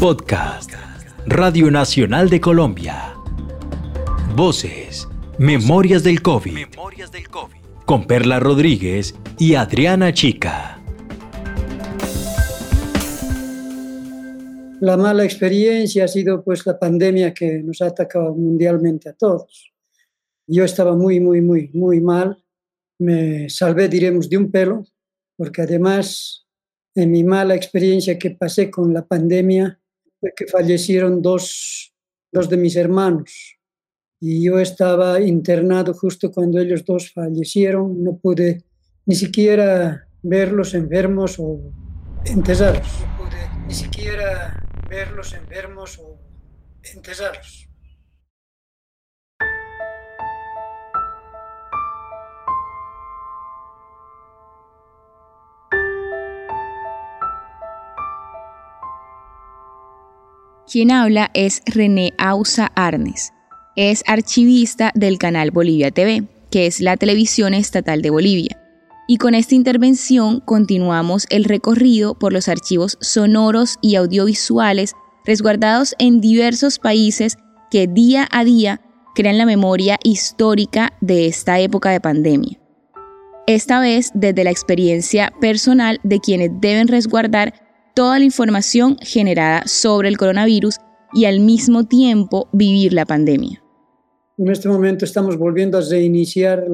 Podcast. Radio Nacional de Colombia. Voces. Memorias del COVID. Memorias del COVID. Con Perla Rodríguez y Adriana Chica. La mala experiencia ha sido pues la pandemia que nos ha atacado mundialmente a todos. Yo estaba muy, muy, muy, muy mal. Me salvé, diremos, de un pelo, porque además en mi mala experiencia que pasé con la pandemia fue fallecieron dos, dos de mis hermanos y yo estaba internado justo cuando ellos dos fallecieron, no pude ni siquiera verlos enfermos o enterrados. No pude ni siquiera verlos enfermos o enterrados. Quien habla es René Ausa Arnes. Es archivista del canal Bolivia TV, que es la televisión estatal de Bolivia. Y con esta intervención continuamos el recorrido por los archivos sonoros y audiovisuales resguardados en diversos países que día a día crean la memoria histórica de esta época de pandemia. Esta vez desde la experiencia personal de quienes deben resguardar toda la información generada sobre el coronavirus y al mismo tiempo vivir la pandemia. En este momento estamos volviendo a reiniciar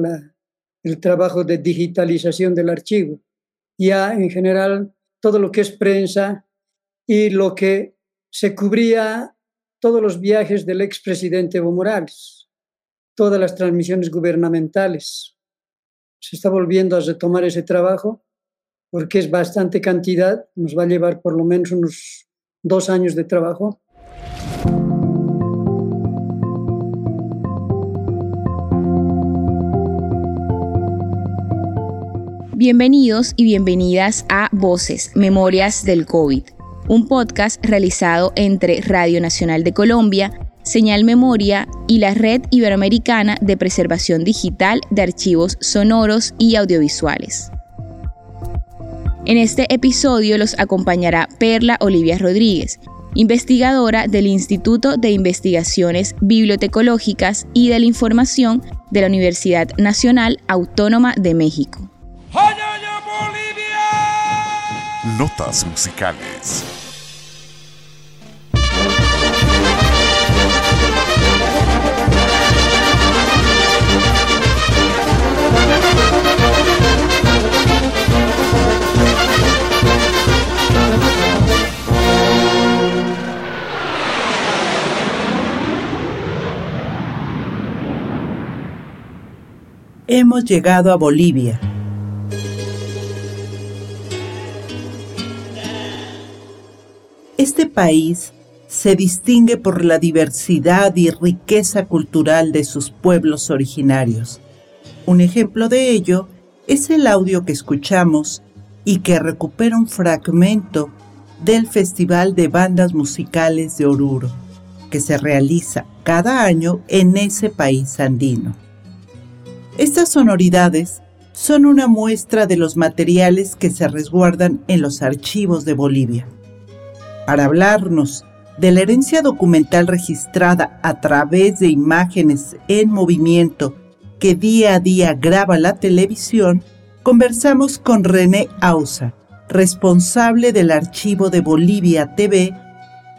el trabajo de digitalización del archivo. Ya en general todo lo que es prensa y lo que se cubría todos los viajes del expresidente Evo Morales, todas las transmisiones gubernamentales. Se está volviendo a retomar ese trabajo porque es bastante cantidad, nos va a llevar por lo menos unos dos años de trabajo. Bienvenidos y bienvenidas a Voces, Memorias del COVID, un podcast realizado entre Radio Nacional de Colombia, Señal Memoria y la Red Iberoamericana de Preservación Digital de Archivos Sonoros y Audiovisuales. En este episodio los acompañará Perla Olivia Rodríguez, investigadora del Instituto de Investigaciones Bibliotecológicas y de la Información de la Universidad Nacional Autónoma de México. Notas musicales. Hemos llegado a Bolivia. Este país se distingue por la diversidad y riqueza cultural de sus pueblos originarios. Un ejemplo de ello es el audio que escuchamos y que recupera un fragmento del Festival de Bandas Musicales de Oruro, que se realiza cada año en ese país andino. Estas sonoridades son una muestra de los materiales que se resguardan en los archivos de Bolivia. Para hablarnos de la herencia documental registrada a través de imágenes en movimiento que día a día graba la televisión, conversamos con René Ausa, responsable del archivo de Bolivia TV,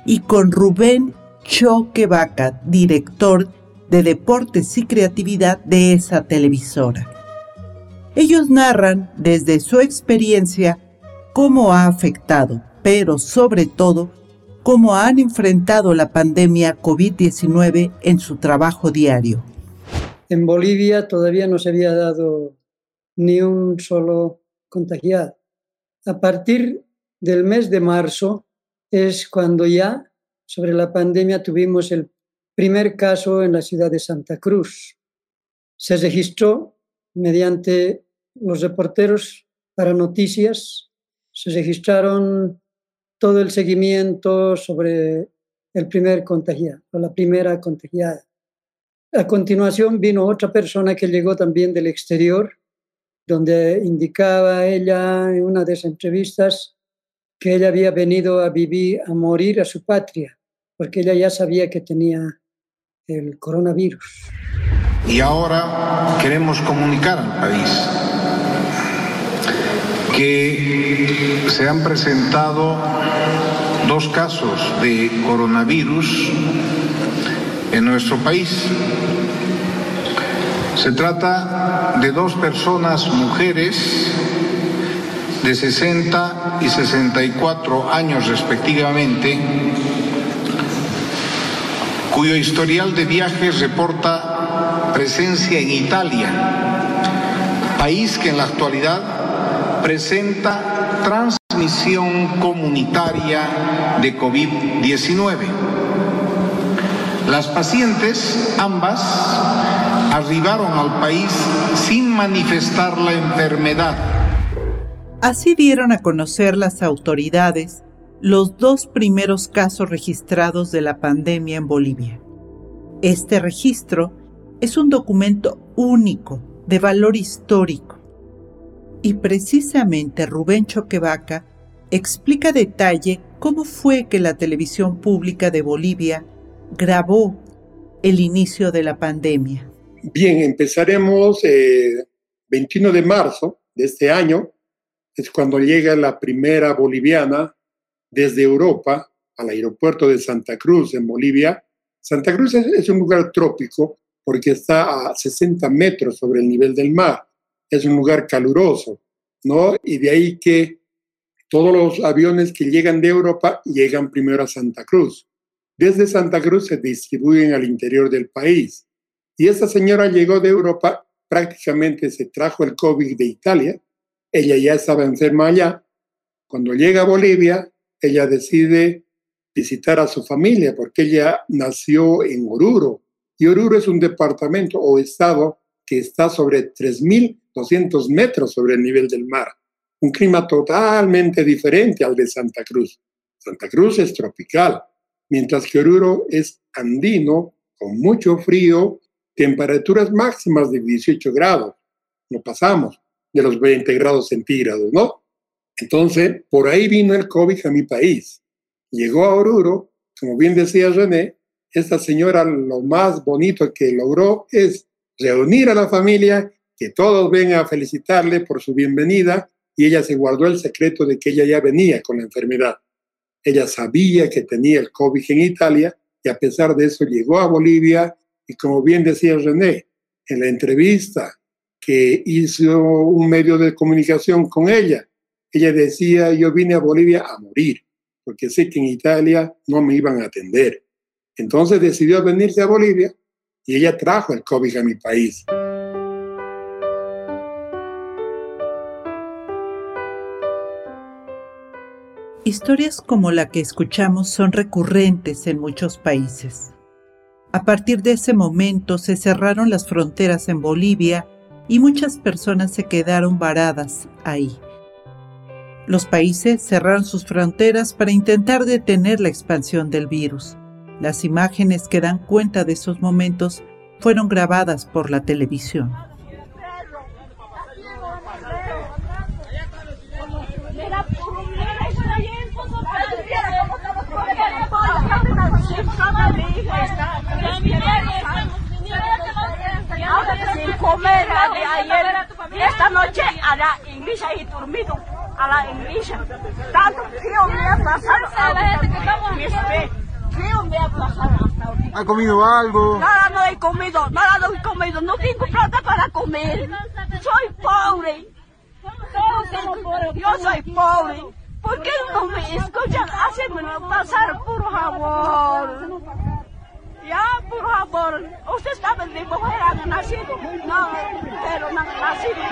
y con Rubén Choque Vaca, director de deportes y creatividad de esa televisora. Ellos narran desde su experiencia cómo ha afectado, pero sobre todo, cómo han enfrentado la pandemia COVID-19 en su trabajo diario. En Bolivia todavía no se había dado ni un solo contagiado. A partir del mes de marzo es cuando ya sobre la pandemia tuvimos el primer caso en la ciudad de Santa Cruz. Se registró mediante los reporteros para noticias, se registraron todo el seguimiento sobre el primer contagiado o la primera contagiada. A continuación vino otra persona que llegó también del exterior, donde indicaba ella en una de las entrevistas que ella había venido a vivir, a morir a su patria, porque ella ya sabía que tenía el coronavirus. Y ahora queremos comunicar al país que se han presentado dos casos de coronavirus en nuestro país. Se trata de dos personas mujeres de 60 y 64 años respectivamente, cuyo historial de viajes reporta presencia en Italia, país que en la actualidad presenta transmisión comunitaria de COVID-19. Las pacientes, ambas, arribaron al país sin manifestar la enfermedad Así dieron a conocer las autoridades los dos primeros casos registrados de la pandemia en Bolivia. Este registro es un documento único de valor histórico y precisamente Rubén Choquevaca explica detalle cómo fue que la televisión pública de Bolivia grabó el inicio de la pandemia. Bien, empezaremos eh, 21 de marzo de este año es cuando llega la primera boliviana desde Europa al aeropuerto de Santa Cruz, en Bolivia. Santa Cruz es, un lugar trópico porque está a 60 metros sobre el nivel del mar. Es un lugar caluroso, ¿no? Y de ahí que todos los aviones que llegan de Europa llegan primero a Santa Cruz. Desde Santa Cruz se distribuyen al interior del país. Y esta señora llegó de Europa, prácticamente se trajo el COVID de Italia, ella ya estaba enferma allá. Cuando llega a Bolivia, ella decide visitar a su familia porque ella nació en Oruro. Y Oruro es un departamento o estado que está sobre 3.200 metros sobre el nivel del mar. Un clima totalmente diferente al de Santa Cruz. Santa Cruz es tropical, mientras que Oruro es andino, con mucho frío, temperaturas máximas de 18 grados. No pasamos de los 20 grados centígrados, ¿no? Entonces, por ahí vino el COVID a mi país. Llegó a Oruro, como bien decía René, esta señora lo más bonito que logró es reunir a la familia, que todos vengan a felicitarle por su bienvenida y ella se guardó el secreto de que ella ya venía con la enfermedad. Ella sabía que tenía el COVID en Italia y a pesar de eso llegó a Bolivia y como bien decía René, en la entrevista que hizo un medio de comunicación con ella. Ella decía, yo vine a Bolivia a morir, porque sé que en Italia no me iban a atender. Entonces decidió venirse a Bolivia y ella trajo el COVID a mi país. Historias como la que escuchamos son recurrentes en muchos países. A partir de ese momento se cerraron las fronteras en Bolivia y muchas personas se quedaron varadas ahí. Los países cerraron sus fronteras para intentar detener la expansión del virus. Las imágenes que dan cuenta de esos momentos fueron grabadas por la televisión. comer ayer. Esta noche a la iglesia y dormido a la iglesia. Tanto frío me ha pasado. Frío me ha pasado hasta ahorita. ¿Ha comido algo? Nada no he comido, nada no he comido. No tengo plata para comer. Soy pobre. Yo soy pobre. ¿Por qué no me escuchan? Hacen pasar, por favor. Ya, por favor, usted sabe de mujer han nacido. No, pero no han nacido.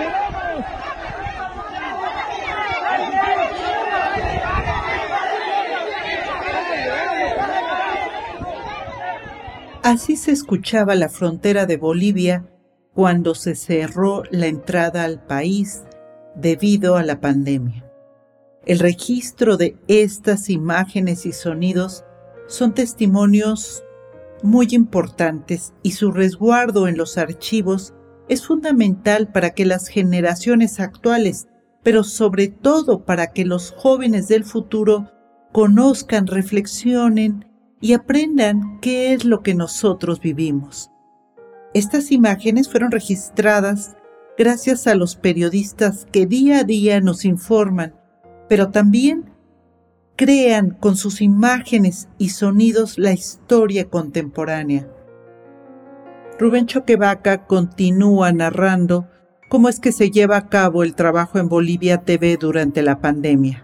Así se escuchaba la frontera de Bolivia cuando se cerró la entrada al país debido a la pandemia. El registro de estas imágenes y sonidos son testimonios muy importantes y su resguardo en los archivos es fundamental para que las generaciones actuales pero sobre todo para que los jóvenes del futuro conozcan, reflexionen y aprendan qué es lo que nosotros vivimos. Estas imágenes fueron registradas gracias a los periodistas que día a día nos informan, pero también crean con sus imágenes y sonidos la historia contemporánea. Rubén Choquevaca continúa narrando cómo es que se lleva a cabo el trabajo en Bolivia TV durante la pandemia.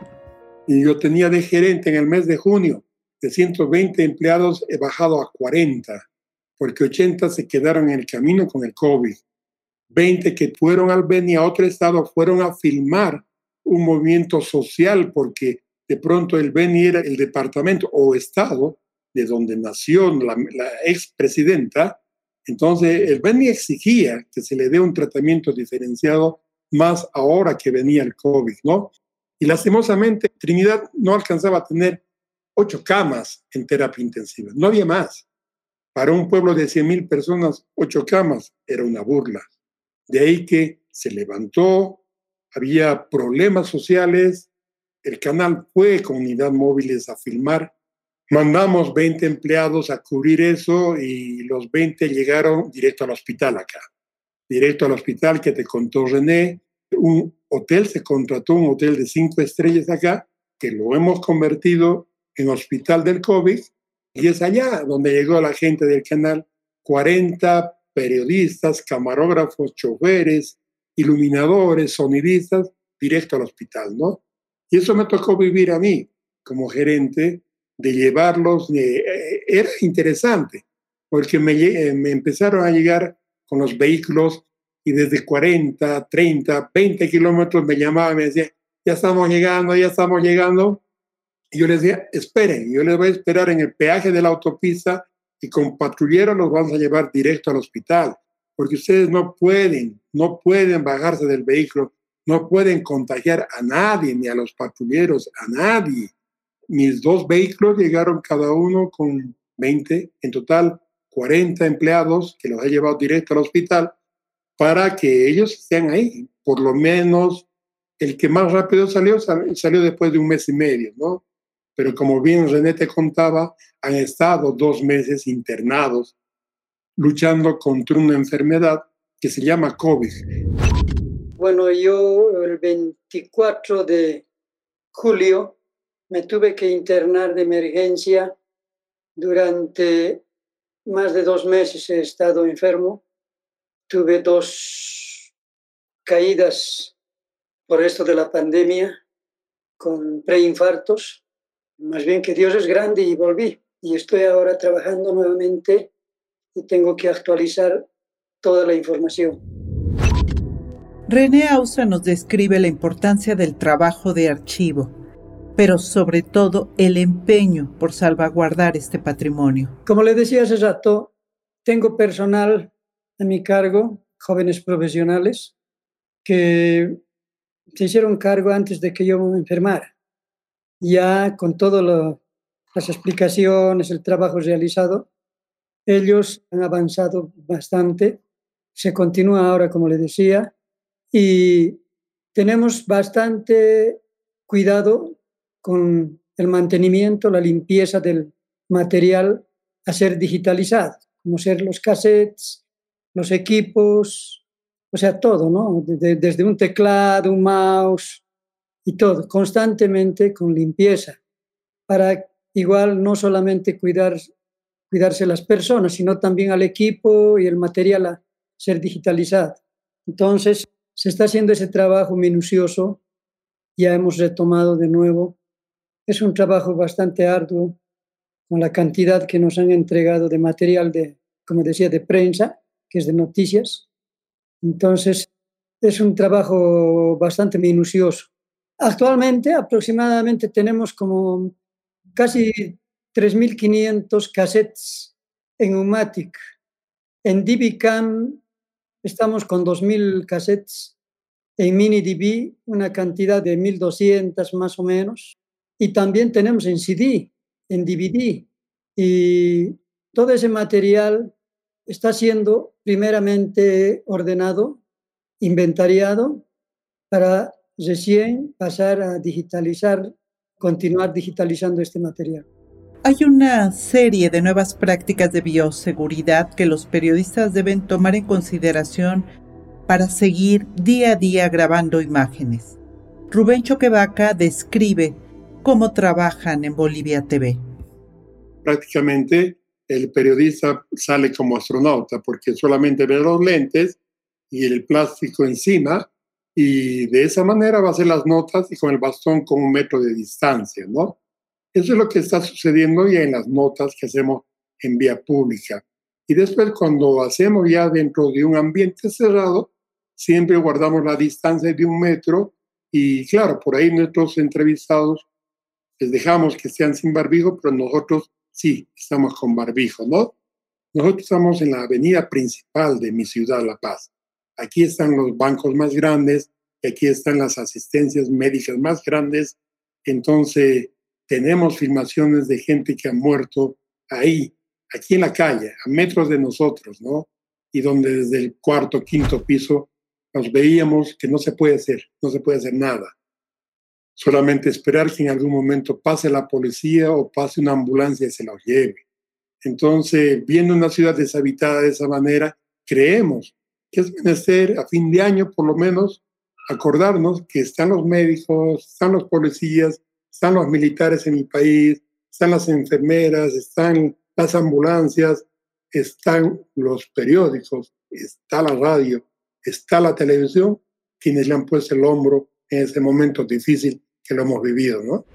Y yo tenía de gerente en el mes de junio, de 120 empleados he bajado a 40, porque 80 se quedaron en el camino con el COVID. 20 que fueron al Beni a otro estado fueron a filmar un movimiento social porque de pronto el Beni era el departamento o estado de donde nació la, la expresidenta. Entonces el Beni exigía que se le dé un tratamiento diferenciado más ahora que venía el COVID, ¿no? Y lastimosamente Trinidad no alcanzaba a tener ocho camas en terapia intensiva, no había más. Para un pueblo de 100.000 personas, ocho camas era una burla. De ahí que se levantó, había problemas sociales, el canal fue con unidad móviles a filmar, mandamos 20 empleados a cubrir eso y los 20 llegaron directo al hospital acá, directo al hospital que te contó René, un hotel, se contrató un hotel de cinco estrellas acá, que lo hemos convertido en hospital del COVID, y es allá donde llegó la gente del canal, 40 periodistas, camarógrafos, choferes, iluminadores, sonidistas, directo al hospital, ¿no? Y eso me tocó vivir a mí como gerente, de llevarlos, eh, era interesante, porque me, eh, me empezaron a llegar con los vehículos y desde 40, 30, 20 kilómetros me llamaban, me decían, ya estamos llegando, ya estamos llegando. Y yo les decía, esperen, yo les voy a esperar en el peaje de la autopista y con patrulleros los vamos a llevar directo al hospital, porque ustedes no pueden, no pueden bajarse del vehículo, no pueden contagiar a nadie, ni a los patrulleros, a nadie. Mis dos vehículos llegaron cada uno con 20, en total 40 empleados que los ha llevado directo al hospital para que ellos estén ahí. Por lo menos el que más rápido salió, salió después de un mes y medio, ¿no? pero como bien René te contaba, han estado dos meses internados luchando contra una enfermedad que se llama COVID. Bueno, yo el 24 de julio me tuve que internar de emergencia. Durante más de dos meses he estado enfermo. Tuve dos caídas por esto de la pandemia con preinfartos más bien que Dios es grande y volví. Y estoy ahora trabajando nuevamente y tengo que actualizar toda la información. René Ausa nos describe la importancia del trabajo de archivo, pero sobre todo el empeño por salvaguardar este patrimonio. Como le decía hace rato, tengo personal a mi cargo, jóvenes profesionales, que se hicieron cargo antes de que yo me enfermara ya con todas las explicaciones, el trabajo realizado, ellos han avanzado bastante. Se continúa ahora, como le decía, y tenemos bastante cuidado con el mantenimiento, la limpieza del material a ser digitalizado, como ser los cassettes, los equipos, o sea, todo, ¿no? desde un teclado, un mouse, y todo, constantemente con limpieza, para igual no solamente cuidar, cuidarse las personas, sino también al equipo y el material a ser digitalizado. Entonces, se está haciendo ese trabajo minucioso, ya hemos retomado de nuevo. Es un trabajo bastante arduo con la cantidad que nos han entregado de material de, como decía, de prensa, que es de noticias. Entonces, es un trabajo bastante minucioso. Actualmente aproximadamente tenemos como casi 3.500 cassettes en Umatic. En DBCam estamos con 2.000 cassettes. En MiniDB una cantidad de 1.200 más o menos. Y también tenemos en CD, en DVD. Y todo ese material está siendo primeramente ordenado, inventariado para recién pasar a digitalizar, continuar digitalizando este material. Hay una serie de nuevas prácticas de bioseguridad que los periodistas deben tomar en consideración para seguir día a día grabando imágenes. Rubén Choquevaca describe cómo trabajan en Bolivia TV. Prácticamente el periodista sale como astronauta porque solamente ve los lentes y el plástico encima y de esa manera va a hacer las notas y con el bastón con un metro de distancia, ¿no? Eso es lo que está sucediendo ya en las notas que hacemos en vía pública. Y después cuando hacemos ya dentro de un ambiente cerrado, siempre guardamos la distancia de un metro y claro, por ahí nuestros entrevistados les dejamos que sean sin barbijo, pero nosotros sí, estamos con barbijo, ¿no? Nosotros estamos en la avenida principal de mi ciudad, La Paz. Aquí están los bancos más grandes, aquí están las asistencias médicas más grandes. Entonces, tenemos filmaciones de gente que ha muerto ahí, aquí en la calle, a metros de nosotros, ¿no? Y donde desde el cuarto, quinto piso nos veíamos que no se puede hacer, no se puede hacer nada. Solamente esperar que en algún momento pase la policía o pase una ambulancia y se los lleve. Entonces, viendo una ciudad deshabitada de esa manera, creemos que es menester a fin de año, por lo menos, acordarnos que están los médicos, están los policías, están los militares en el país, están las enfermeras, están las ambulancias, están los periódicos, está la radio, está la televisión, quienes le han puesto el hombro en ese momento difícil que lo hemos vivido, ¿no?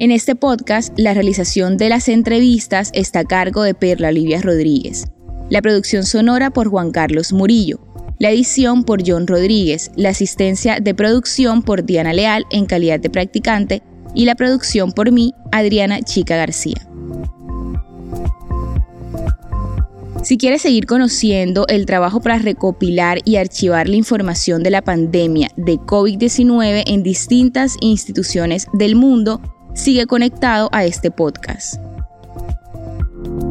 En este podcast, la realización de las entrevistas está a cargo de Perla Olivia Rodríguez. La producción sonora por Juan Carlos Murillo. La edición por John Rodríguez. La asistencia de producción por Diana Leal en calidad de practicante. Y la producción por mí, Adriana Chica García. Si quieres seguir conociendo el trabajo para recopilar y archivar la información de la pandemia de COVID-19 en distintas instituciones del mundo, sigue conectado a este podcast.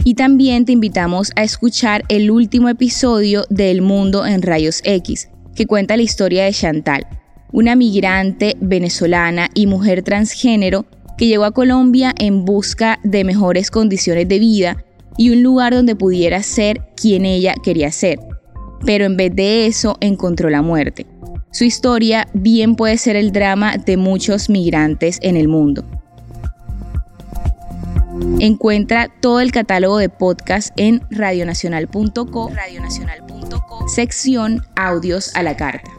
Y también te invitamos a escuchar el último episodio de El Mundo en Rayos X, que cuenta la historia de Chantal, una migrante venezolana y mujer transgénero que llegó a Colombia en busca de mejores condiciones de vida y un lugar donde pudiera ser quien ella quería ser. Pero en vez de eso encontró la muerte. Su historia bien puede ser el drama de muchos migrantes en el mundo. Encuentra todo el catálogo de podcast en radionacional.co, radionacional.co, sección Audios a la carta.